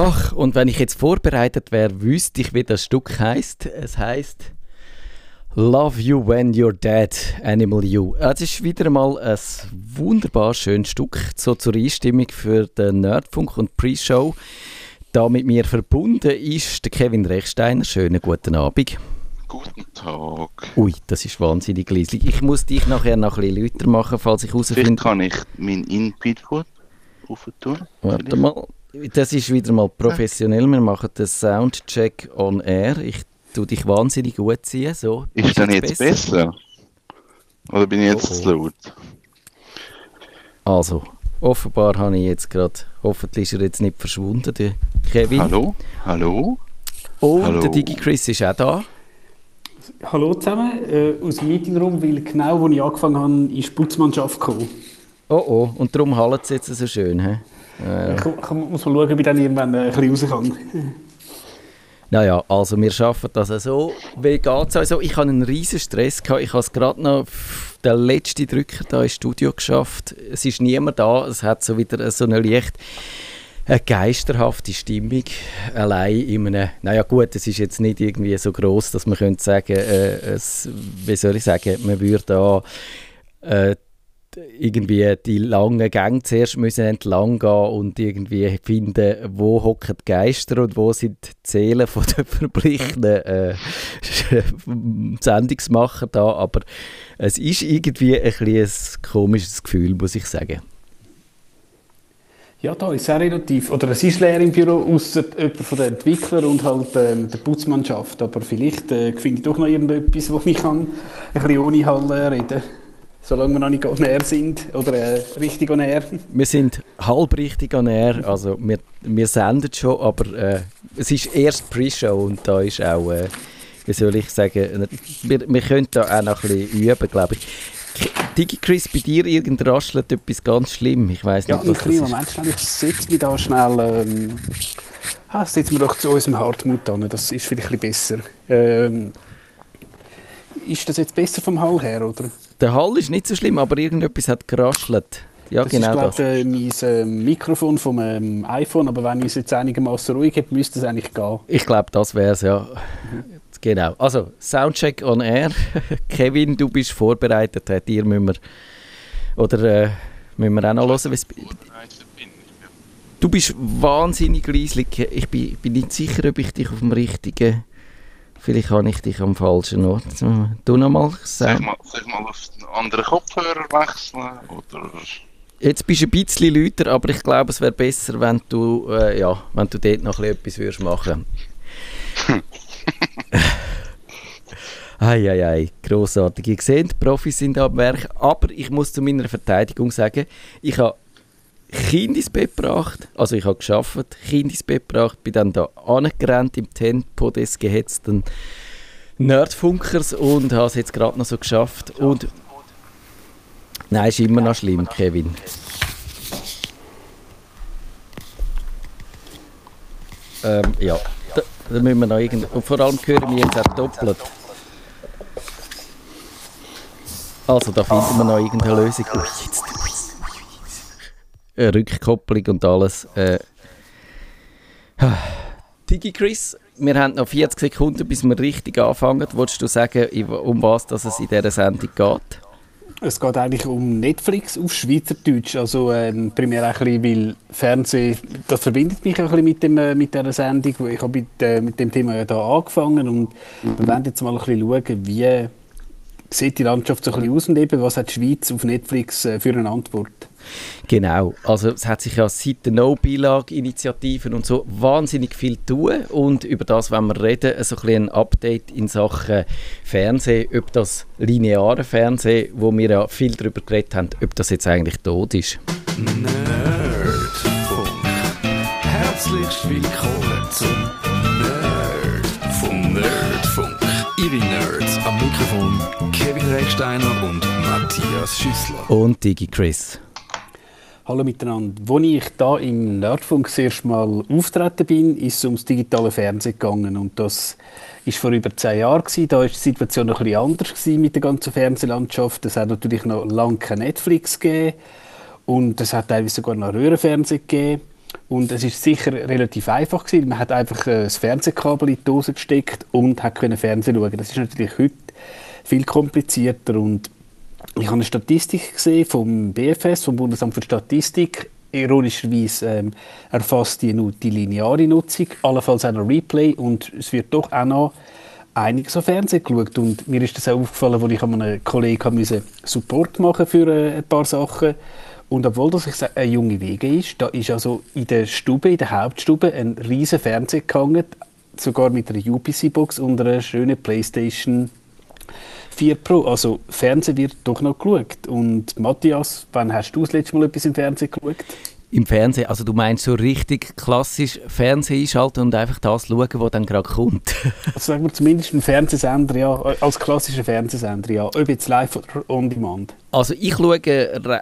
Ach, und wenn ich jetzt vorbereitet wäre, wüsste ich, wie das Stück heißt. Es heißt Love You When You're Dead, Animal You. Es ist wieder mal ein wunderbar schönes Stück, so zur Einstimmung für den Nerdfunk und Pre-Show. Da mit mir verbunden ist der Kevin Rechsteiner. Schönen guten Abend. Guten Tag. Ui, das ist wahnsinnig gleislich. Ich muss dich nachher noch ein bisschen lauter machen, falls ich Vielleicht herausfinde. kann ich meinen Input tun. Warte mal. Das ist wieder mal professionell. Wir machen den Soundcheck on air. Ich tue dich wahnsinnig gut ziehen. So, Ist dann jetzt besser? Oder bin ich jetzt Oh, oh. zu laut? Also, offenbar habe ich jetzt gerade, hoffentlich ist er jetzt nicht verschwunden, der Kevin. Hallo? Hallo? Und Hallo. der DigiChris ist auch da. Hallo zusammen, äh, aus dem Meetingraum, weil genau, als ich angefangen habe, ist die Putzmannschaft gekommen. Oh oh, und darum hallt es jetzt so schön. He? Äh, Ich, ich muss mal schauen, ob ich dann irgendwann äh, ein bisschen raus kann. naja, also wir schaffen das so. Wie geht es also? Ich hatte einen riesen Stress. Gehabt. Ich habe es gerade noch den letzten Drücker da im Studio geschafft. Es ist niemand da. Es hat so wieder so eine leicht eine geisterhafte Stimmung. Allein in einem, naja gut, es ist jetzt nicht irgendwie so groß, dass man könnte sagen, äh, es, wie soll ich sagen, man würde da äh, irgendwie die langen Gänge zuerst müssen entlang gehen und irgendwie finden, wo hocken die Geister und wo sind die Seelen von den verblichenen äh, Sendungsmacher da, aber es ist irgendwie ein, ein komisches Gefühl, muss ich sagen. Ja, da ist auch relativ, oder es ist leer im Büro, außer jemand von den Entwicklern und halt ähm, der Putzmannschaft. Aber vielleicht äh, finde ich doch noch irgendetwas, wo ich kann ein bisschen ohne Halle reden Solange wir noch nicht on air sind, oder äh, richtig on air. Wir sind halb richtig an air, also wir, wir senden schon, aber äh, es ist erst Pre-Show und da ist auch, äh, wie soll ich sagen, wir, wir können da auch noch ein bisschen üben, glaube ich. DigiChris, bei dir irgend raschelt etwas ganz schlimm, ich weiß Ja, nicht, was das ist. Moment schnell. Ich setze mich da schnell. Ähm, ah, setzen wir doch zu unserem Hartmut an. Das ist vielleicht ein bisschen besser. Ähm, ist das jetzt besser vom Hall her, oder? Der Hall ist nicht so schlimm, aber irgendetwas hat geraschelt. Ja, das genau ist, glaube ich, mein ähm, Mikrofon vom ähm, iPhone. Aber wenn ich es jetzt einigermaßen ruhig habe, müsste es eigentlich gehen. Ich glaube, das wäre es, ja. Genau. Also, Soundcheck on Air. Kevin, du bist vorbereitet. Äh, Dir müssen wir, oder äh, müssen wir auch noch hören, wie's- Du bist wahnsinnig leislich. Ich bin, bin nicht sicher, ob ich dich auf dem richtigen... Vielleicht habe ich dich am falschen Ort. Du nochmal Soll ich sagen. mal, soll ich mal auf einen anderen Kopfhörer wechseln? Oder? Jetzt bist du ein bisschen lauter, aber ich glaube, es wäre besser, wenn du, äh, ja, wenn du dort noch ein bisschen etwas würdest machen Eieiei, grossartig. Ihr seht, die Profis sind am Werk. Aber ich muss zu meiner Verteidigung sagen, ich habe Kind ins Bett gebracht, also ich habe geschafft, Kind ins Bett gebracht, bin dann da angerannt im Tempo des gehetzten Nerdfunkers und habe es jetzt gerade noch so geschafft. Und Nein, ist immer noch schlimm, Kevin. Ähm, ja, da, da müssen wir noch irgend... Und vor allem hören wir jetzt auch doppelt. Also, da finden wir noch irgendeine Lösung. Ui, jetzt, ui, Rückkopplung und alles. Äh. Digi Chris, wir haben noch 40 Sekunden, bis wir richtig anfangen. Wolltest du sagen, um was dass es in dieser Sendung geht? Es geht eigentlich um Netflix auf Schweizerdeutsch. Also ähm, primär auch ein bisschen, weil Fernsehen, das verbindet mich auch ein bisschen mit, dem, äh, mit dieser Sendung. Ich habe mit, äh, mit dem Thema ja da angefangen und wir werden jetzt mal ein bisschen schauen, wie sieht die Landschaft so ein bisschen aus und eben, was hat die Schweiz auf Netflix äh, für eine Antwort. Genau, also es hat sich ja seit der No-Beilage-Initiativen und so wahnsinnig viel tun und über das wollen wir reden, so ein, bisschen ein Update in Sachen Fernsehen, ob das lineare Fernsehen, wo wir ja viel darüber geredet haben, ob das jetzt eigentlich tot ist. Nerdfunk. Herzlich willkommen zum Nerd vom Nerdfunk. Ihre Nerds am Kevin Recksteiner und Matthias Schüssler. Und Digi Chris. Hallo miteinander. Als ich da im Nerdfunk das erste Mal auftreten bin, ist es ums digitale Fernsehen gegangen. Und das war vor über zehn Jahren. Gewesen. Da war die Situation noch ein bisschen anders gewesen mit der ganzen Fernsehlandschaft. Es hat natürlich noch lange kein Netflix gegeben. Und es hat teilweise sogar noch Röhrenfernsehen gegeben. Und es ist sicher relativ einfach gewesen. Man hat einfach äh, das Fernsehkabel in die Dose gesteckt und hat können Fernsehen schauen. Das ist natürlich heute viel komplizierter. Und ich habe eine Statistik gesehen vom BFS, vom Bundesamt für Statistik. Ironischerweise ähm, erfasst die nur die lineare Nutzung, allenfalls auch noch Replay. Und es wird doch auch noch einiges auf Fernsehen geschaut. Und mir ist das auch aufgefallen, als ich einem Kollegen musste Support machen für äh, ein paar Sachen. Und obwohl das eine junge Wege ist, da ist also in der Stube, in der Hauptstube, ein riesen Fernseher gehangen, sogar mit einer UPC-Box und einer schönen Playstation 4 Pro. Also Fernsehen wird doch noch geschaut. Und Matthias, wann hast du das letzte Mal etwas im Fernsehen geschaut? Im Fernsehen, also du meinst so richtig klassisch Fernsehen einschalten und einfach das schauen, was dann gerade kommt? also sagen wir zumindest ein Fernsehsender, ja, als klassischer Fernsehsender, ja, ob jetzt live oder on demand. Also ich schaue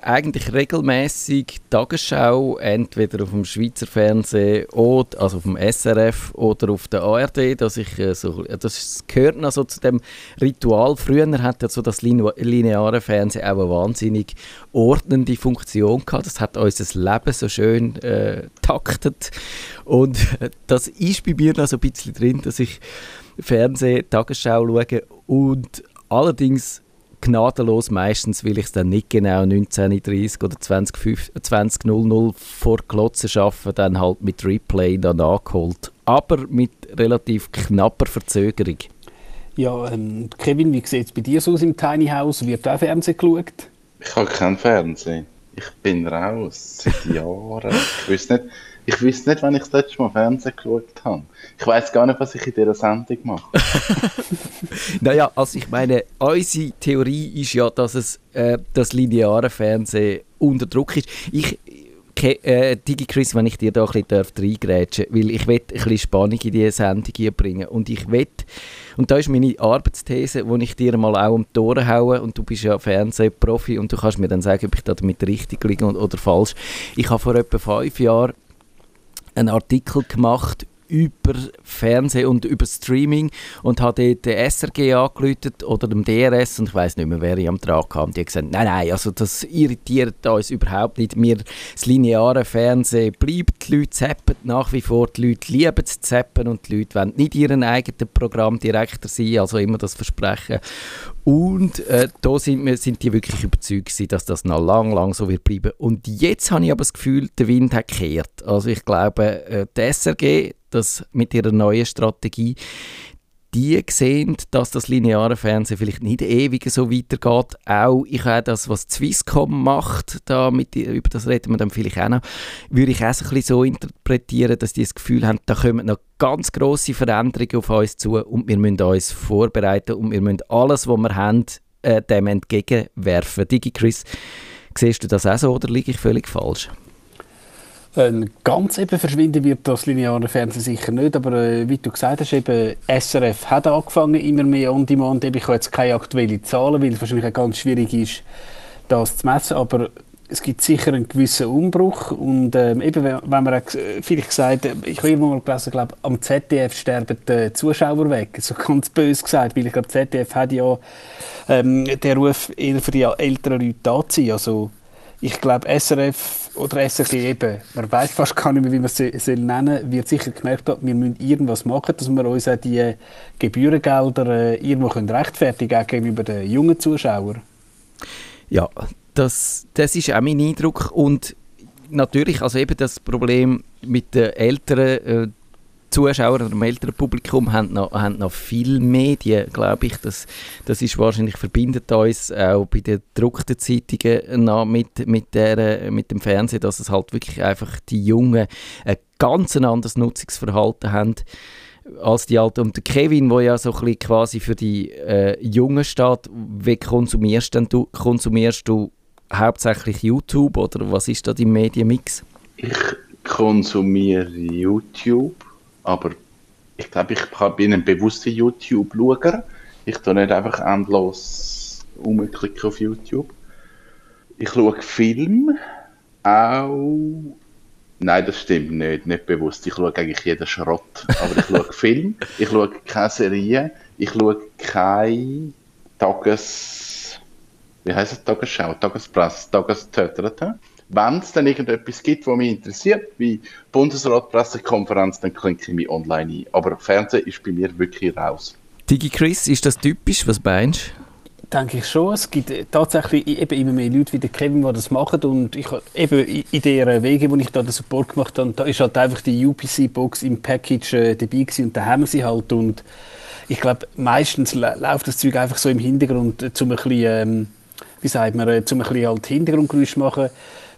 eigentlich regelmäßig Tagesschau, entweder auf dem Schweizer Fernsehen oder also auf dem SRF oder auf der ARD, dass ich äh, so, das gehört noch so zu dem Ritual. Früher hat ja so das lineare Fernsehen auch eine wahnsinnig ordnende Funktion gehabt. Das hat unser Leben so schön äh, taktet und das ist bei mir noch so ein bisschen drin, dass ich Fernsehen, Tagesschau schaue und allerdings gnadenlos meistens, weil ich es dann nicht genau 19.30 oder 20.00 20, vor Klotzen schaffe, dann halt mit Replay dann nachgeholt. Aber mit relativ knapper Verzögerung. Ja, ähm, Kevin, wie sieht es bei dir so aus im Tiny House? Wird auch Fernsehen geschaut? Ich habe kein Fernsehen. Ich bin raus seit Jahren. Ich weiß nicht, ich wüsste nicht, wann ich das letzte Mal Fernsehen geschaut habe. Ich weiß gar nicht, was ich in dieser Sendung mache. naja, also ich meine, unsere Theorie ist ja, dass es äh, das lineare Fernsehen unter Druck ist. Ich, äh, DigiChris, wenn ich dir da ein bisschen reingrätschen weil ich will ein bisschen Spannung in diese Sendung bringen und ich will, und da ist meine Arbeitsthese, wo ich dir mal auch um die Ohren haue und du bist ja Fernsehprofi und du kannst mir dann sagen, ob ich da damit richtig liege oder falsch. Ich habe vor etwa fünf Jahren einen Artikel gemacht über Fernsehen und über Streaming und dort den SRG angelötet oder dem DRS und ich weiß nicht mehr, wer ich am Trag kam. Die haben gesagt, nein, nein, also das irritiert uns überhaupt nicht. Wir, das lineare Fernsehen bleibt, die Leute zappen nach wie vor, die Leute lieben zu zappen und die Leute wollen nicht ihren eigenen Programmdirektor sein, also immer das Versprechen. Und äh, da sind, wir, sind die wirklich überzeugt gewesen, dass das noch lang, lang so wird bleiben. Und jetzt habe ich aber das Gefühl, der Wind hat gekehrt. Also ich glaube, äh, die SRG, das mit ihrer neuen Strategie, die sehen, dass das lineare Fernsehen vielleicht nicht ewig so weitergeht. Auch ich habe das, was Swisscom macht, da mit, über das reden wir dann vielleicht auch noch, würde ich auch so, ein so interpretieren, dass die das Gefühl haben, da kommen noch ganz grosse Veränderungen auf uns zu und wir müssen uns vorbereiten und wir müssen alles, was wir haben, äh, dem entgegenwerfen. Digi Chris, siehst du das auch so oder liege ich völlig falsch? Äh, ganz eben verschwinden wird das lineare Fernsehen sicher nicht, aber äh, wie du gesagt hast, eben SRF hat angefangen, immer mehr On-Demand. Ich habe jetzt keine aktuellen Zahlen, weil es wahrscheinlich auch ganz schwierig ist, das zu messen, aber es gibt sicher einen gewissen Umbruch. Und ähm, eben, wenn, man auch, äh, vielleicht gesagt, ich habe irgendwann mal gelesen, glaube am ZDF sterben die Zuschauer weg, so ganz böse gesagt, weil ich glaube, ZDF hat ja ähm, den Ruf eher für die älteren Leute da zu sein, also ich glaube, SRF oder SRG eben, man weiß fast gar nicht mehr, wie man es soll nennen. Wird sicher gemerkt haben, wir müssen irgendwas machen, dass wir uns auch die Gebührengelder äh, irgendwo können rechtfertigen können gegenüber den jungen Zuschauern. Ja, das, das ist auch mein Eindruck. Und natürlich, also eben das Problem mit den Älteren, äh, Zuschauer oder dem älteren Publikum haben noch, haben noch viel Medien, glaube ich. Das, das ist wahrscheinlich verbindet uns auch bei den gedruckten Zeitungen noch mit, mit, der, mit dem Fernsehen, dass es halt wirklich einfach die Jungen ein ganz anderes Nutzungsverhalten haben als die Alten. Und der Kevin, der ja so ein bisschen quasi für die äh, Jungen steht, wie konsumierst denn du, konsumierst du hauptsächlich YouTube oder was ist da dein Medienmix? Ich konsumiere YouTube aber ich glaube, ich bin ein bewusster YouTube-Schauer. Ich tue nicht einfach endlos umklicken auf YouTube. Ich schaue Film auch. Nein, das stimmt nicht, nicht bewusst. Ich schaue eigentlich jeden Schrott. Aber ich schaue Film, ich schaue keine Serie, ich schaue keine Tages. Wie heißt es? Tagesschau, Tagespresse, Tagestöterte. Wenn es dann irgendetwas gibt, was mich interessiert, wie Bundesrat-Pressekonferenz, dann klinke ich mich online ein. Aber Fernsehen ist bei mir wirklich raus. Digi Chris, ist das typisch? Was meinst du? denke ich schon. Es gibt tatsächlich eben immer mehr Leute wie der Kevin, die das machen. Und ich eben in der Wege, wo ich da den Support gemacht habe, da ist halt einfach die UPC-Box im Package äh, dabei gewesen und da haben wir sie halt. Und ich glaube, meistens läuft das Zeug einfach so im Hintergrund, äh, zum ein bisschen, ähm, wie sagt man, äh, zum ein bisschen halt Hintergrundgeräusch machen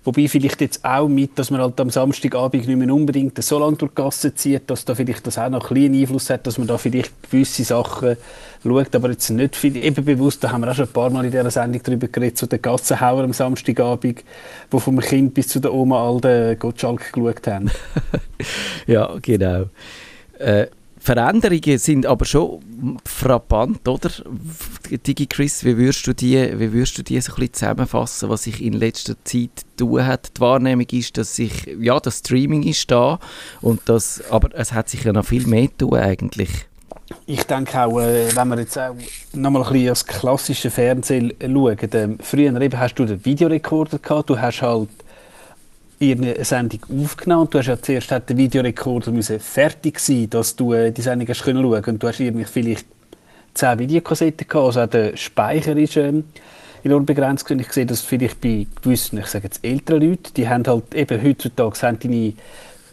Wobei vielleicht jetzt auch mit, dass man halt am Samstagabend nicht mehr unbedingt so lange durch die Gasse zieht, dass da vielleicht das auch noch ein bisschen Einfluss hat, dass man da vielleicht gewisse Sachen schaut, aber jetzt nicht viel, eben bewusst, da haben wir auch schon ein paar Mal in dieser Sendung darüber geredet, so der Gassenhauer am Samstagabend, wo vom Kind bis zu der Oma all den Gottschalk geschaut haben. ja, genau. Äh, Veränderungen sind aber schon frappant, oder? Digi wie würdest du die, wie würdest du die so ein bisschen zusammenfassen, was sich in letzter Zeit tun hat? Die Wahrnehmung ist, dass sich, ja, das Streaming ist da, und das, aber es hat sich ja noch viel mehr tun eigentlich. Ich denke auch, äh, wenn wir jetzt auch nochmal ein bisschen das klassische Fernsehen schauen, ähm, früher eben hast du den Videorekorder gehabt, du hast halt ihre Sendung aufgenommen. Du hast ja zuerst der Videorekorder fertig sein, dass du äh, die Sendung hast können schauen. Und du hast irgendwie vielleicht zehn Videokassetten gehabt. Also auch der Speicher ist ähm, enorm begrenzt. Und ich sehe das vielleicht bei gewissen, ich sage jetzt älteren Leuten, die haben halt eben heutzutage haben deine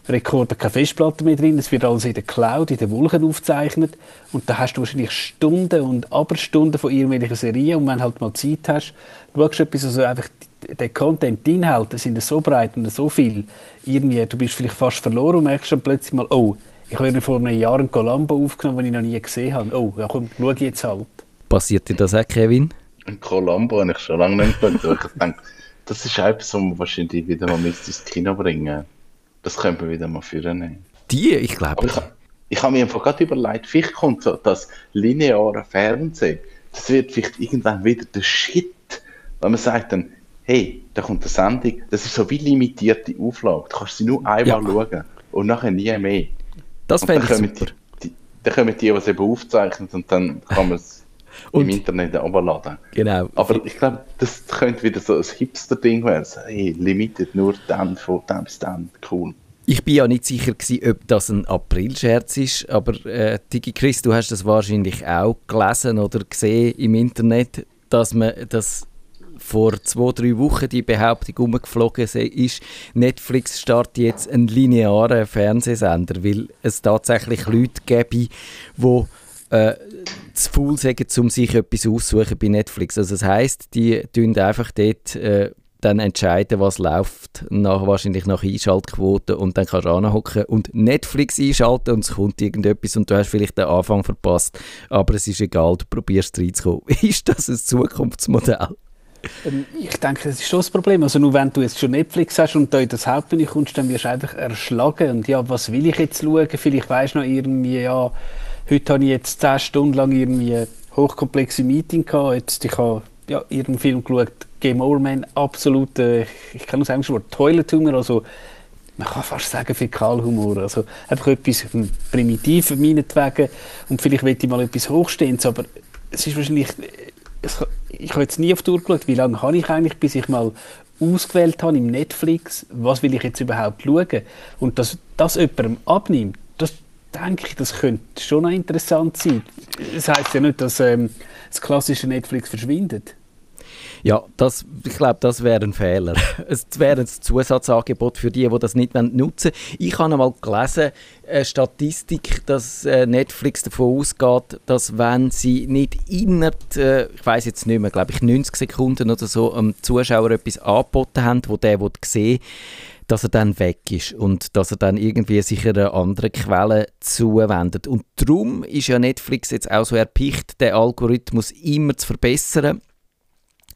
Rekorder keine Festplatte mehr drin. Es wird alles in der Cloud, in den Wolken aufgezeichnet. Und da hast du wahrscheinlich Stunden und Aberstunden von irgendwelchen Serien. Und wenn du halt mal Zeit hast, schaust du etwas, also einfach der Content, die Inhalte sind so breit und so viel. Irgendwie, du bist vielleicht fast verloren und merkst dann plötzlich mal, oh, ich habe vor einem Jahr ein Columbo aufgenommen, den ich noch nie gesehen habe. Oh, ja komm, schau jetzt halt. Passiert dir das auch, Kevin? Ein Columbo habe ich schon lange nicht mehr. Ich denke, das ist etwas, was man wahrscheinlich wieder mal ins Kino bringen Das könnte man wieder mal führen. Die, ich glaube. Ich, ich habe mir einfach gerade überlegt, vielleicht kommt so das lineare Fernsehen, das wird vielleicht irgendwann wieder der Shit, wenn man sagt dann, hey, da kommt eine Sendung, das ist so wie limitierte Auflage. Du kannst sie nur einmal ja. schauen und nachher nie mehr. Das fände ich super. Die, dann kommen die, die es eben aufzeichnen und dann kann man es im Internet herunterladen. Genau. Aber ich glaube, das könnte wieder so ein Hipster-Ding werden. Hey, limited nur dann von dem bis dann. Cool. Ich bin ja nicht sicher gewesen, ob das ein April-Scherz ist, aber äh, Digi Chris, du hast das wahrscheinlich auch gelesen oder gesehen im Internet, dass man das vor zwei, drei Wochen die Behauptung umgeflogen ist, Netflix startet jetzt einen linearen Fernsehsender, weil es tatsächlich Leute gäbe, die äh, zu faul sagen, um sich etwas aussuchen bei Netflix. Also das heisst, die tun einfach dort äh, dann entscheiden, was läuft, nach, wahrscheinlich nach Einschaltquoten und dann kannst du anhocken und Netflix einschalten und es kommt irgendetwas und du hast vielleicht den Anfang verpasst, aber es ist egal, du probierst reinzukommen. Ist das ein Zukunftsmodell? Ähm, ich denke, das ist schon das Problem. Also nur wenn du jetzt schon Netflix hast und da in das Hauptmenü kommst, dann wirst du einfach erschlagen. Und ja, was will ich jetzt schauen? Vielleicht weisst du noch irgendwie, ja, heute habe ich jetzt zehn Stunden lang irgendwie hochkomplexe Meeting gehabt. Jetzt, ich habe ja, irgendeinen Film geschaut, Game Over Man, absolut, äh, ich kann nur sagen, schon Toilet Humor, also man kann fast sagen Fäkalhumor. Also einfach etwas primitiv meinetwegen und vielleicht will ich mal etwas Hochstehendes, aber es ist wahrscheinlich ich habe jetzt nie auf die Uhr geschaut, wie lange habe ich eigentlich, bis ich mal ausgewählt habe im Netflix, was will ich jetzt überhaupt schauen. Und dass das jemandem abnimmt, denke ich, das könnte schon noch interessant sein. Das heisst ja nicht, dass ähm, das klassische Netflix verschwindet. Ja, das, ich glaube, das wäre ein Fehler. Es wäre ein Zusatzangebot für die, die das nicht nutzen wollen. Ich habe einmal gelesen, eine Statistik, dass äh, Netflix davon ausgeht, dass wenn sie nicht innerhalb, äh, ich weiß jetzt nicht mehr, glaube ich 90 Sekunden oder so, am Zuschauer etwas angeboten haben, wo der sehen dass er dann weg ist und dass er dann irgendwie sich einer anderen Quelle zuwendet. Und darum ist ja Netflix jetzt auch so erpicht, den Algorithmus immer zu verbessern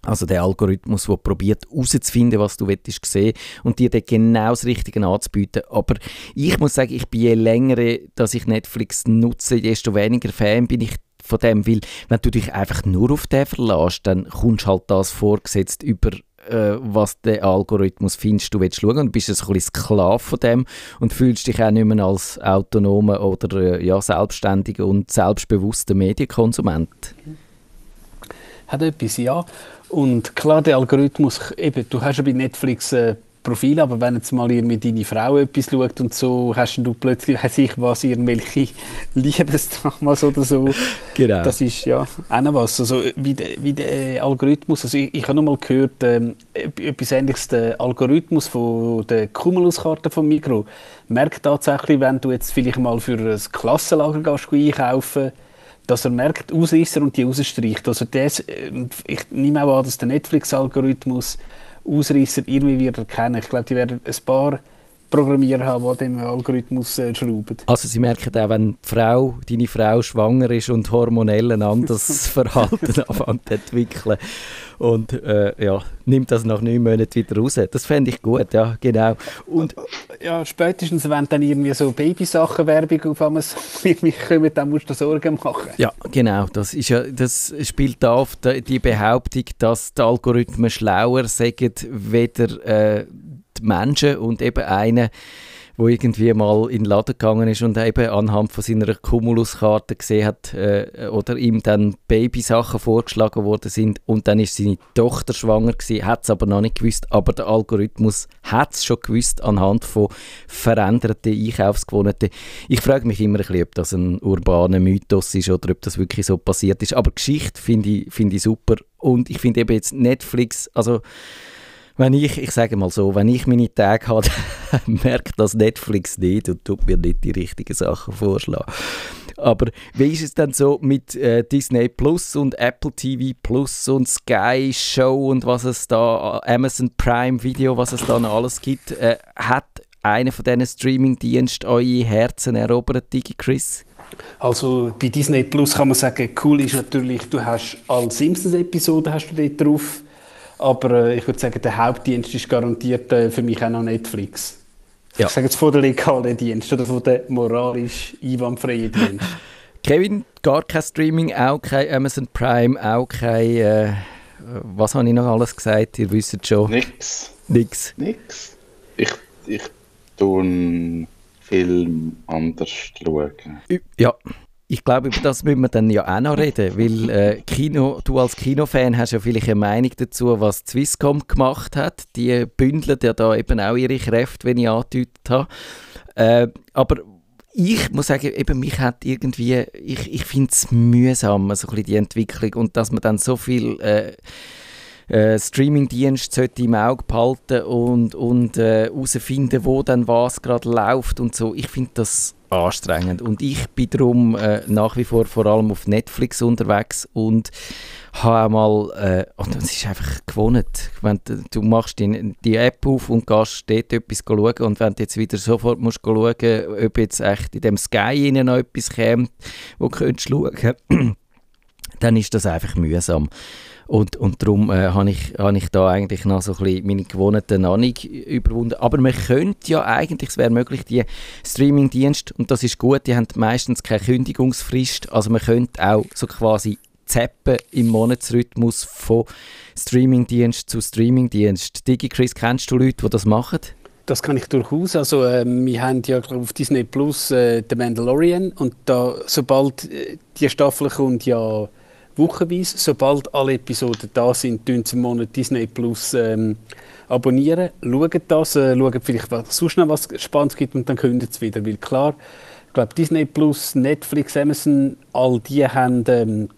also der Algorithmus, der probiert herauszufinden, was du willst sehen und dir dann genau das Richtige anzubieten. Aber ich muss sagen, ich bin je länger, dass ich Netflix nutze, desto weniger Fan bin ich von dem, weil wenn du dich einfach nur auf den verlässt, dann kommst halt das vorgesetzt über äh, was der Algorithmus findest, du willst schauen und bist ein bisschen Sklave von dem und fühlst dich auch nicht mehr als autonomer oder äh, ja, selbstständiger und selbstbewusster Medienkonsument. Hat etwas, ja. Und klar, der Algorithmus, eben, du hast ja bei Netflix äh, Profil, aber wenn jetzt mal mit deine Frau etwas schaut und so, hast du plötzlich, weiß ich was, irgendwelche Liebesdramas oder so. Genau. Das ist ja auch noch was. Also wie der, wie der Algorithmus, also ich, ich habe noch mal gehört, ähm, etwas ähnliches, der Algorithmus von der Cumulus-Karte von Migro merkt tatsächlich, wenn du jetzt vielleicht mal für ein Klassenlager gehst, einkaufen dass er merkt, Ausreißer und die rausstreicht. Also das, äh, ich nehme auch an, dass der Netflix-Algorithmus Ausreißer irgendwie wird erkennen. Ich glaube, die werden ein paar Programmierer haben, die dem Algorithmus äh, schrauben. Also Sie merken auch, wenn die Frau, deine Frau schwanger ist und hormonell ein anderes Verhalten anfängt zu entwickeln und äh, ja, nimmt das nach neun Monaten wieder raus. Das fände ich gut, ja, genau. Und ja, spätestens, wenn dann irgendwie so Babysachen-Werbung auf einmal irgendwie kommen, dann musst du Sorgen machen. Ja, genau. Das, ist ja, das spielt da auf die Behauptung, dass die Algorithmen schlauer sagen, weder äh, die Menschen und eben einer, wo irgendwie mal in den Laden gegangen ist und eben anhand von seiner Cumulus-Karte gesehen hat äh, oder ihm dann Babysachen vorgeschlagen worden sind und dann ist seine Tochter schwanger gewesen, hat es aber noch nicht gewusst, aber der Algorithmus hat es schon gewusst anhand von veränderten Einkaufsgewohnheiten. Ich frage mich immer ein bisschen, ob das ein urbaner Mythos ist oder ob das wirklich so passiert ist, aber Geschichte finde ich, find ich super und ich finde eben jetzt Netflix, also wenn ich, ich sage mal so, wenn ich meine Tage habe, merkt das Netflix nicht und tut mir nicht die richtigen Sachen vorschlagen. Aber wie ist es denn so mit äh, Disney Plus und Apple TV Plus und Sky Show und was es da, Amazon Prime Video, was es da noch alles gibt? Äh, hat einer von diesen Streaming-Diensten eure Herzen erobert, Digi Chris? Also bei Disney Plus kann man sagen, cool ist natürlich, du hast alle Simpsons-Episoden hast du dort drauf aber äh, ich würde sagen, der Hauptdienst ist garantiert äh, für mich auch noch Netflix. Ja. Ich sage jetzt von der legalen Dienst oder von der moralisch einwandfreien Dienst. Kevin, gar kein Streaming, auch kein Amazon Prime, auch kein. Äh, was habe ich noch alles gesagt? Ihr wisst schon. Nix. Nix. Nix. Ich, ich tue Film anders schauen. Ja, ich glaube, über das müssen wir dann ja auch noch reden, weil äh, Kino, du als Kinofan hast ja vielleicht eine Meinung dazu, was Swisscom gemacht hat. Die bündeln ja da eben auch ihre Kräfte, wenn ich angedeutet habe. Äh, aber ich muss sagen, eben mich hat irgendwie, ich, ich finde es mühsam, so ein bisschen die Entwicklung und dass man dann so viel äh, äh, Streaming-Dienst sollte im Auge behalten und, und herausfinden, äh, wo dann was gerade läuft und so. Ich finde das anstrengend. Und ich bin darum äh, nach wie vor vor allem auf Netflix unterwegs und habe mal, äh, und es ist einfach gewohnt, wenn du, du machst die, die App auf und gehst dort etwas schauen und wenn du jetzt wieder sofort musst schauen, ob jetzt echt in dem Sky noch etwas kommt, wo du könntest schauen, dann ist das einfach mühsam. Und, und darum äh, habe ich, hab ich da eigentlich noch so ein bisschen meine gewohnten Ahnung überwunden. Aber man könnte ja eigentlich, es wäre möglich, die Streaming-Dienste, und das ist gut, die haben meistens keine Kündigungsfrist, also man könnte auch so quasi zappen im Monatsrhythmus von Streaming-Dienst zu Streaming-Dienst. DigiChris, kennst du Leute, die das machen? Das kann ich durchaus. Also äh, wir haben ja auf Disney Plus äh, The Mandalorian und da, sobald äh, die Staffel kommt, ja wochenweise. Sobald alle Episoden da sind, tun sie im Monat Disney Plus ähm, abonnieren, schauen das, äh, schauen vielleicht, was sonst noch was Spannendes gibt und dann kündigen sie wieder. Weil klar, ich glaube, Disney Plus, Netflix, Amazon, all die haben ähm,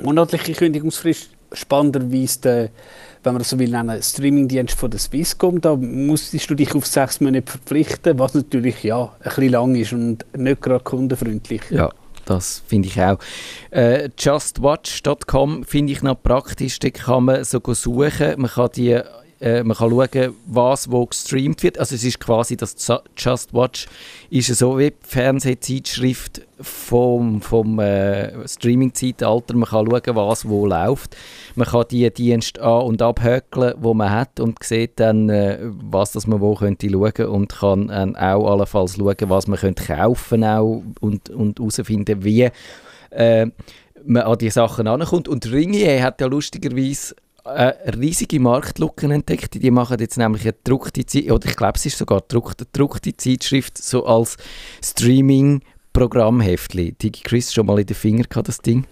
monatliche Kündigungsfrist. Spannenderweise, der, wenn man das so will, einen Streamingdienst von der Swisscom, da musstest du dich auf sechs Monate verpflichten, was natürlich ja, ein bisschen lang ist und nicht gerade kundenfreundlich. Ja. Das finde ich auch. Äh, justwatch.com finde ich noch praktisch. Da kann man so suchen. Man kann, die, äh, man kann schauen, was wo gestreamt wird. Also es ist quasi das Just Watch ist so wie die Fernsehzeitschrift vom, vom äh, Streaming-Zeitalter. Man kann schauen, was wo läuft. Man kann die Dienste an- und abhökeln, wo man hat und sieht dann, äh, was das man wo könnte schauen und kann äh, auch allenfalls schauen, was man könnte kaufen auch und und herausfinden, wie äh, man an die Sachen ankommt. Und Ringier hat ja lustigerweise eine riesige Marktlücke entdeckt. Die machen jetzt nämlich eine gedruckte Zeit, oder ich glaube, es ist sogar eine gedruckte Zeitschrift, so als Streaming- Programmheftli. Digi Chris schon mal in den Finger gehabt, das Ding?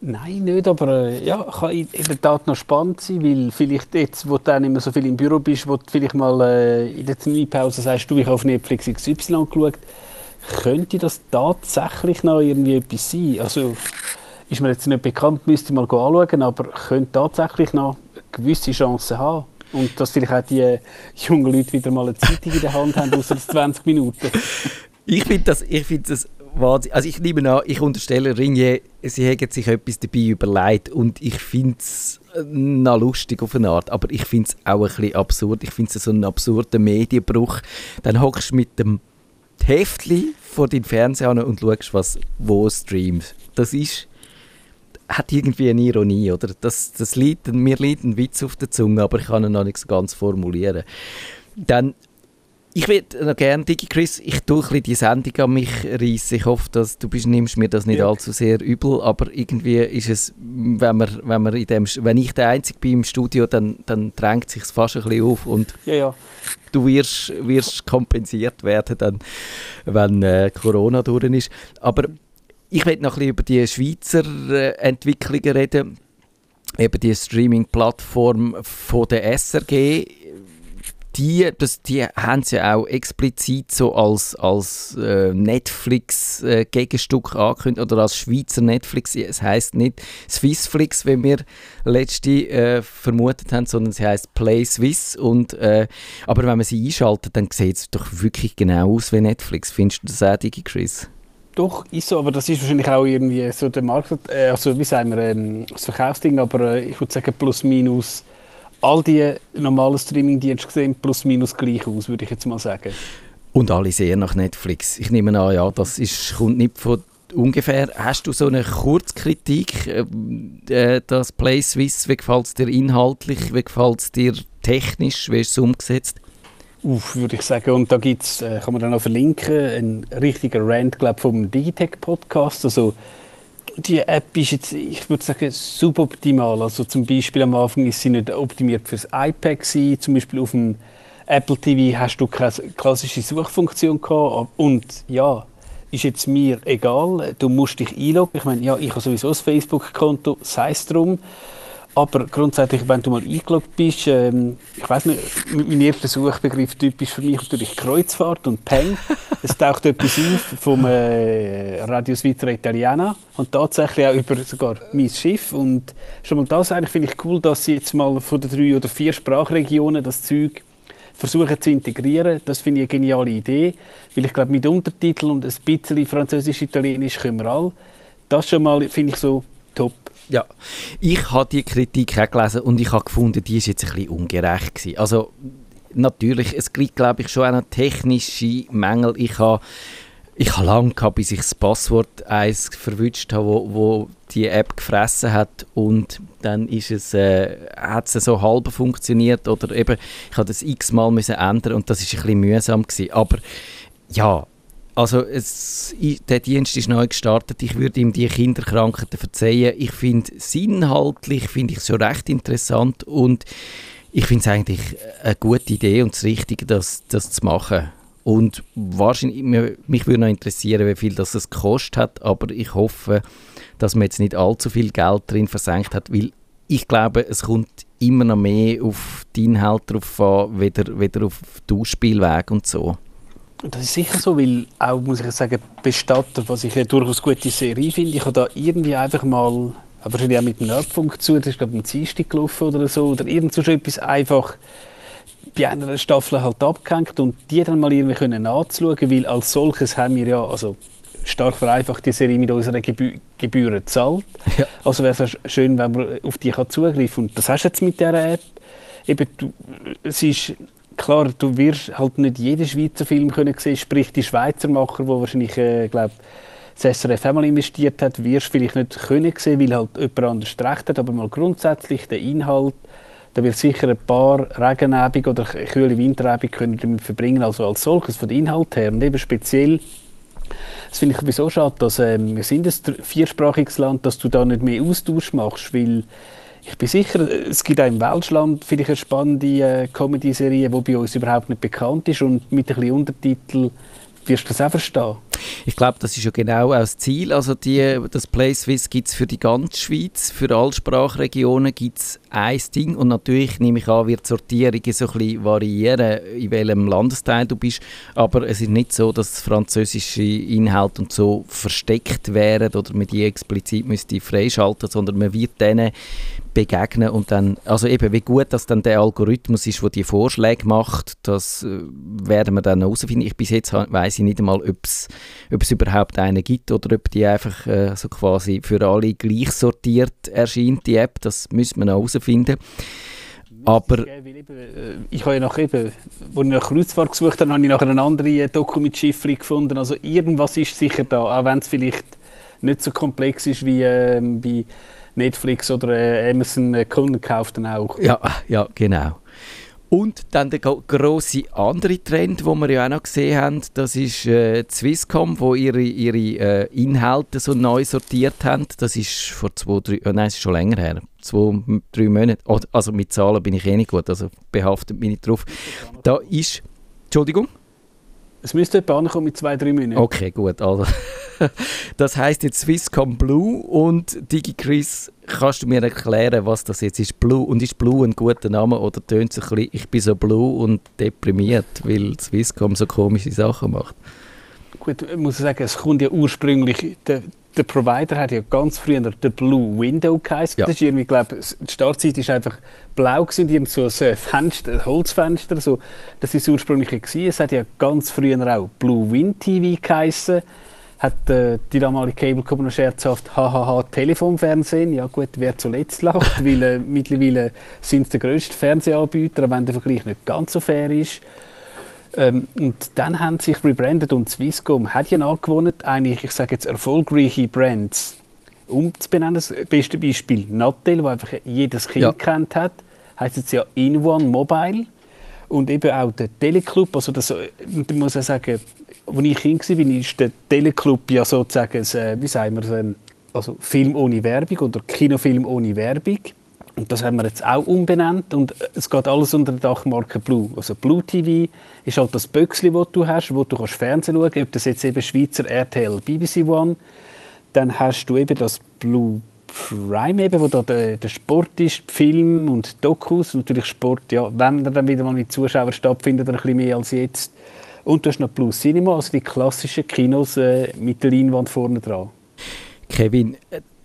Nein, nicht, aber äh, ja, kann in der Tat noch spannend sein, weil vielleicht jetzt, wo du dann immer so viel im Büro bist, wo du vielleicht mal äh, in der Terminpause sagst, du, ich habe auf Netflix XY geschaut, könnte das tatsächlich noch irgendwie etwas sein? Also ist mir jetzt nicht bekannt, müsste ich mal anschauen, aber könnte tatsächlich noch gewisse Chancen haben. Und dass vielleicht auch die jungen Leute wieder mal eine Zeitung in der Hand haben, außer 20 Minuten. Ich finde das, ich find das. Also ich nehme an, ich unterstelle Ringe, sie hätten sich etwas dabei überlegt und ich finde es äh, noch lustig auf eine Art, aber ich finde es auch ein bisschen absurd. Ich finde es so einen absurden Medienbruch. Dann hockst du mit dem Heftli vor deinem Fernseher und schaust, was wo streamt. Das ist hat irgendwie eine Ironie, oder? Das, das liegt, mir liegt ein Witz auf der Zunge, aber ich kann ihn noch nicht so ganz formulieren. Dann ich würde noch gerne, DigiChris, ich tue ein die Sendung an mich reissen. Ich hoffe, dass du bist, nimmst mir das nicht ja. allzu sehr übel, aber irgendwie ist es, wenn, man, wenn, man in dem, wenn ich der Einzige bin im Studio, dann, dann drängt sich fast ein bisschen auf und ja, ja. du wirst, wirst kompensiert werden, dann, wenn äh, Corona durch ist. Aber ich möchte noch ein bisschen über die Schweizer äh, Entwicklungen reden eben die Streaming-Plattform von der SRG die, das, die haben sie ja auch explizit so als, als äh, Netflix-Gegenstück äh, angekündigt oder als Schweizer Netflix. Es heißt nicht Swissflix, wie wir letzte äh, vermutet haben, sondern sie heißt Play Swiss. Und, äh, aber wenn man sie einschaltet, dann sieht es doch wirklich genau aus wie Netflix. Findest du das auch, Digi Chris? Doch, ist so, aber das ist wahrscheinlich auch irgendwie so der Markt, äh, also wie sagen wir, ähm, das Verkaufsding, aber äh, ich würde sagen plus minus all die normalen Streamingdienste sehen plus minus gleich aus, würde ich jetzt mal sagen. Und alle sehen nach Netflix. Ich nehme an, ja, das ist, kommt nicht von ungefähr. Hast du so eine Kurzkritik, äh, äh das Play Swiss, wie gefällt es dir inhaltlich, wie gefällt es dir technisch, wie ist es umgesetzt? Uff, würde ich sagen. Und da gibt's, äh, kann man dann auch verlinken, ein richtiger Rant, glaube vom Digitech-Podcast. Also die App ist jetzt, ich würde sagen, suboptimal. Also zum Beispiel am Anfang ist sie nicht optimiert fürs iPad gewesen. Zum Beispiel auf dem Apple TV hast du keine klassische Suchfunktion gehabt. Und ja, ist jetzt mir egal. Du musst dich einloggen. Ich meine, ja, ich habe sowieso ein Facebook-Konto, sei es drum. Aber grundsätzlich, wenn du mal eingeloggt bist, ähm, ich weiß nicht, mein erster Suchbegriff typisch für mich natürlich Kreuzfahrt und Peng. es taucht etwas auf vom äh, Radio Svitra Italiana und tatsächlich auch über sogar mein Schiff. Und schon mal das eigentlich finde ich cool, dass sie jetzt mal von den drei oder vier Sprachregionen das Zeug versuchen zu integrieren. Das finde ich eine geniale Idee, weil ich glaube, mit Untertiteln und ein bisschen Französisch-Italienisch können wir alle. Das schon mal finde ich so. Ja, ich habe die Kritik auch gelesen und ich habe gefunden, die ist jetzt ein bisschen ungerecht gewesen. Also natürlich, es gibt glaube ich schon auch noch technische Mängel. Ich habe ich habe lange gehabt, bis ich das Passwort eins verwünscht habe, wo, wo die App gefressen hat und dann ist es, äh, hat es so halb funktioniert oder eben, ich habe das x-mal ändern und das ist ein bisschen mühsam gewesen. Aber ja, also es, der Dienst ist neu gestartet. Ich würde ihm die Kinderkrankheiten verzeihen. Ich finde es inhaltlich finde ich schon recht interessant und ich finde es eigentlich eine gute Idee und das Richtige, das, das zu machen. Und wahrscheinlich, mich würde noch interessieren, wie viel das gekostet hat, aber ich hoffe, dass man jetzt nicht allzu viel Geld drin versenkt hat, weil ich glaube, es kommt immer noch mehr auf die Inhalte drauf an, weder, weder auf den Ausspielweg und so. Das ist sicher so, weil auch, muss ich sagen, Bestatter, was ich eine durchaus gute Serie finde, ich habe da irgendwie einfach mal, aber wahrscheinlich auch mit dem Nerdfunk zu, das ist glaube ich ein Dienstag gelaufen oder so, oder irgend so etwas einfach bei einer Staffel halt abgehängt und die dann mal irgendwie können nachzuschauen, weil als solches haben wir ja, also stark vereinfacht, die Serie mit unseren Gebü Gebühren zahlt. Ja. Also wäre es schön, wenn man auf die kann zugreifen kann. Und das hast du jetzt mit dieser App. Eben, du, es ist klar, du wirst halt nicht jeden Schweizer Film können sehen, sprich die Schweizer Macher, wo wahrscheinlich, äh, glaube das SRF einmal investiert hat, wirst du vielleicht nicht können sehen, weil halt jemand anders recht hat, aber mal grundsätzlich der Inhalt, da wird sicher ein paar Regenabende oder kühle Winterabende damit verbringen, also als solches von Inhalt her. Und eben speziell das finde ich sowieso schade, dass ähm, wir sind ein viersprachiges Land, dass du da nicht mehr Austausch machst, weil ich bin sicher, es gibt auch im Welschland vielleicht eine spannende äh, Comedy-Serie, die bei uns überhaupt nicht bekannt ist und mit ein bisschen Untertitel wirst du das auch verstehen. Ich glaube, das ist ja genau auch das Ziel. Also die, das PlaySwiss gibt es für die ganze Schweiz, für alle Sprachregionen gibt es ein Ding und natürlich nehme ich an, wird die Sortierung so ein bisschen variieren, in welchem Landesteil du bist, aber es ist nicht so, dass französische Inhalte und so versteckt wären oder man die explizit müsste freischalten, sondern man wird denen begegnen und dann, also eben wie gut, dass dann der Algorithmus ist, der die Vorschläge macht, das äh, werden wir dann herausfinden. Ich bis jetzt weiß ich nicht einmal, ob es überhaupt einen gibt oder ob die einfach äh, so quasi für alle gleich sortiert erscheint, die App, das müssen wir noch herausfinden. Aber äh, ich habe ja nach eben, als ich nach Kreuzfahrt gesucht habe, habe ich nachher eine andere Doku mit Schiffli gefunden. Also irgendwas ist sicher da, auch wenn es vielleicht nicht so komplex ist wie äh, bei Netflix oder äh, Amazon äh, Kunden kauft dann auch. Ja, ja, genau. Und dann der große andere Trend, den wir ja auch noch gesehen haben, das ist äh, Swisscom, wo ihre, ihre äh, Inhalte so neu sortiert haben. Das ist vor zwei, drei, oh nein, es ist schon länger her, zwei, drei Monate. Oh, also mit Zahlen bin ich eh nicht gut, also behaftet mich nicht drauf. Da ist, Entschuldigung? Es müsste etwa ankommen mit zwei, drei Minuten. Okay, gut. Also. das heißt jetzt Swisscom Blue und DigiChris, kannst du mir erklären, was das jetzt ist? Blue und ist Blue ein guter Name oder tönt es ein bisschen, ich bin so blue und deprimiert, weil Swisscom so komische Sachen macht? Gut, ich muss sagen, es kommt ja ursprünglich, der, der Provider hat ja ganz früher der Blue Window geheißen. Ja. Das ist irgendwie, glaube die Startzeit ist einfach blau gewesen, die so ein Fenster, ein Holzfenster, so. Das ist ursprünglich gewesen. Es hat ja ganz früher auch Blue Wind TV geheißen. Hat äh, die damalige Cable noch scherzhaft hahaha Telefonfernsehen. Ja gut, wer zuletzt lacht, weil äh, mittlerweile sind es der grösste Fernsehanbieter, wenn der Vergleich nicht ganz so fair ist. Ähm, und dann haben sie sich rebrandet und Swisscom hat ja angewohnt, eigentlich, ich sage jetzt, erfolgreiche Brands umzubenennen. Das beste Beispiel Nattel, wo einfach jedes Kind ja. kennt hat, heißt jetzt ja In One Mobile. Und eben auch der Teleclub, also das, da muss ich sagen, als ich Kind war, ist der Teleclub ja sozusagen, wie sagen wir, also Film ohne Werbung oder Kinofilm ohne Werbung. Und das haben wir jetzt auch umbenannt und es geht alles unter der Dachmarke Blue. Also Blue TV ist halt das Böckchen, das du hast, wo du kannst Fernsehen schauen kannst, ob das jetzt eben Schweizer RTL, BBC One. Dann hast du eben das Blue Prime, eben, wo da der, der Sport ist, Film und Dokus. Natürlich Sport, ja, wenn er dann wieder mal mit Zuschauern stattfindet, ein bisschen mehr als jetzt. Und du hast noch Blue Cinema, also die klassischen Kinos äh, mit der Leinwand vorne dran. Kevin,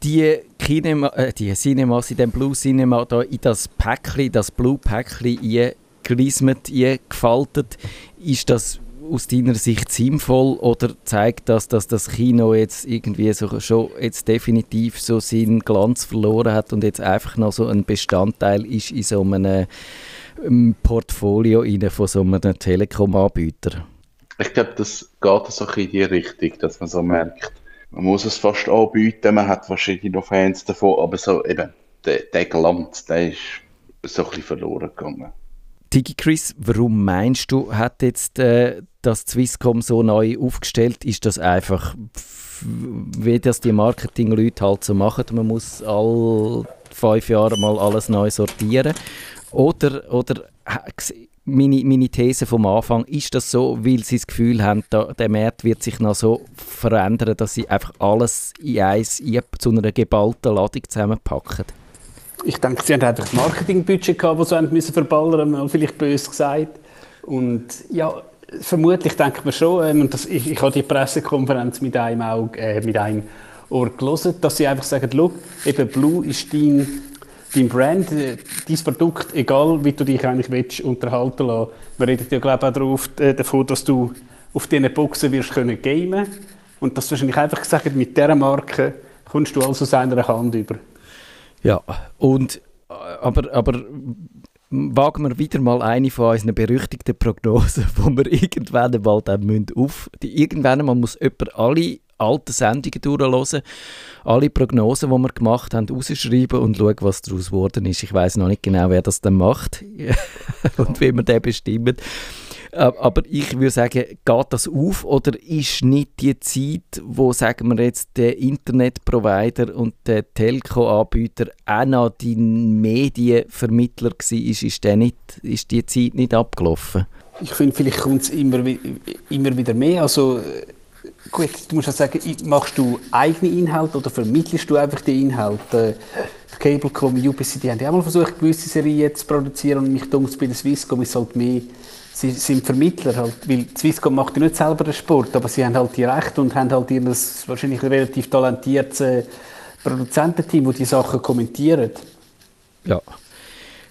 die, Kinema, äh, die Cinemas in dem Blue Cinema da in das Päckchen, das Blue Päckchen eingerismet, eingefaltet, ist das aus deiner Sicht sinnvoll oder zeigt das, dass das Kino jetzt irgendwie so, schon jetzt definitiv so seinen Glanz verloren hat und jetzt einfach noch so ein Bestandteil ist in so einem ähm, Portfolio von so einem Telekom-Anbieter? Ich glaube, das geht so in die Richtung, dass man so merkt, man muss es fast anbieten, man hat wahrscheinlich noch Fans davon, aber so eben, der, der Glanz, der ist so ein bisschen verloren gegangen. Tigi Chris, warum meinst du, hat jetzt äh, das Swisscom so neu aufgestellt? Ist das einfach, wie das die Marketingleute halt so machen, man muss alle fünf Jahre mal alles neu sortieren? Oder, oder meine, meine These vom Anfang, ist das so, weil sie das Gefühl haben, da, der Markt wird sich noch so verändern, dass sie einfach alles in eins zu einer geballten Ladung zusammenpacken? Ich denke, sie haben einfach das Marketingbudget gehabt, das sie müssen verballern mussten, vielleicht böse gesagt. Und ja, vermutlich denkt man schon, ähm, und das, ich, ich habe die Pressekonferenz mit einem, Auge, äh, mit einem Ohr gelesen, dass sie einfach sagen, Look, eben Blue ist dein dein Brand, äh, dein Produkt, egal wie du dich eigentlich willst, unterhalten lassen. Wir reden ja glaube ich auch äh, davon, dass du auf diesen Boxen wirst können gamen und dass du wahrscheinlich einfach gesagt mit dieser Marke kommst du also aus einer Hand über. Ja, und äh, aber, aber wagen wir wieder mal eine von unseren berüchtigten Prognosen, wo wir irgendwann einmal dann auf, die, irgendwann einmal muss jemand alle alten Sendungen durchhören, alle Prognosen, die wir gemacht haben, rausschreiben und schauen, was daraus geworden ist. Ich weiß noch nicht genau, wer das dann macht und wie man den bestimmt. Aber ich würde sagen, geht das auf oder ist nicht die Zeit, wo sagen wir jetzt der Internetprovider und der Telco-Anbieter auch noch die Medienvermittler war, ist, ist, der nicht, ist die Zeit nicht abgelaufen? Ich finde, vielleicht kommt es immer, immer wieder mehr. Also Gut, du musst ja sagen, machst du eigene Inhalte oder vermittelst du einfach die Inhalte? Cablecom, UPC, die haben ja auch mal versucht, gewisse Serien zu produzieren und mich denkt, bei der Swisscom ist halt mehr, sie sind Vermittler halt, weil Swisscom macht ja nicht selber den Sport, aber sie haben halt die Rechte und haben halt ihr wahrscheinlich relativ talentiertes äh, Produzententeam, das die Sachen kommentieren. Ja.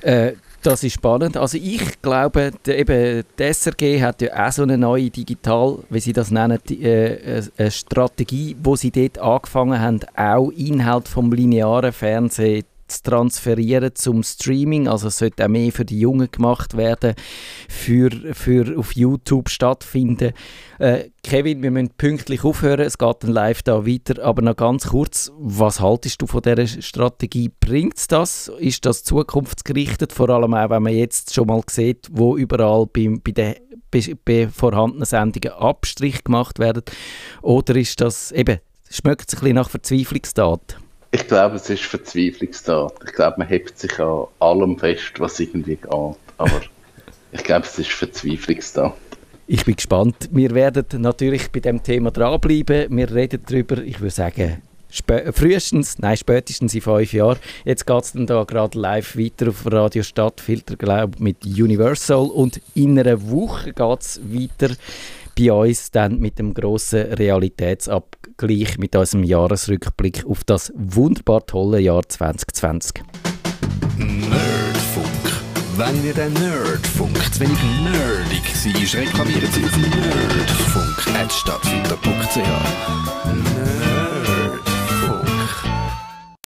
Äh, das ist spannend. Also ich glaube, der, eben, die SRG hat ja auch so eine neue Digital, wie sie das nennen, die, äh, eine Strategie, wo sie dort angefangen haben, auch Inhalt vom linearen Fernsehen zu transferieren zum Streaming. Also es sollte auch mehr für die Jungen gemacht werden, für, für auf YouTube stattfinden. Äh, Kevin, wir müssen pünktlich aufhören, es geht dann live da weiter, aber noch ganz kurz, was haltest du von dieser Strategie? Bringt es das? Ist das zukunftsgerichtet? Vor allem auch, wenn man jetzt schon mal sieht, wo überall bei, bei den bei vorhandenen Sendungen Abstrich gemacht werden? Oder ist das eben, schmeckt es ein bisschen nach Verzweiflungstat? Ich glaube, es ist Verzweiflungstat. Ich glaube, man hebt sich an allem fest, was irgendwie geht. Aber ich glaube, es ist Verzweiflungstat. Ich bin gespannt. Wir werden natürlich bei dem Thema dranbleiben. Wir reden darüber, ich würde sagen, frühestens, nein, spätestens in fünf Jahren. Jetzt geht es dann da gerade live weiter auf Radio Stadtfilter, glaube mit Universal. Und in einer Woche geht es weiter bei uns dann mit dem grossen Realitätsabgleich, mit unserem Jahresrückblick auf das wunderbar tolle Jahr 2020. Nerdfunk. Wenn ihr den Nerdfunk zu wenig nerdig seid, reklamiert sie auf nerdfunk.stadtfilter.ch. Nerd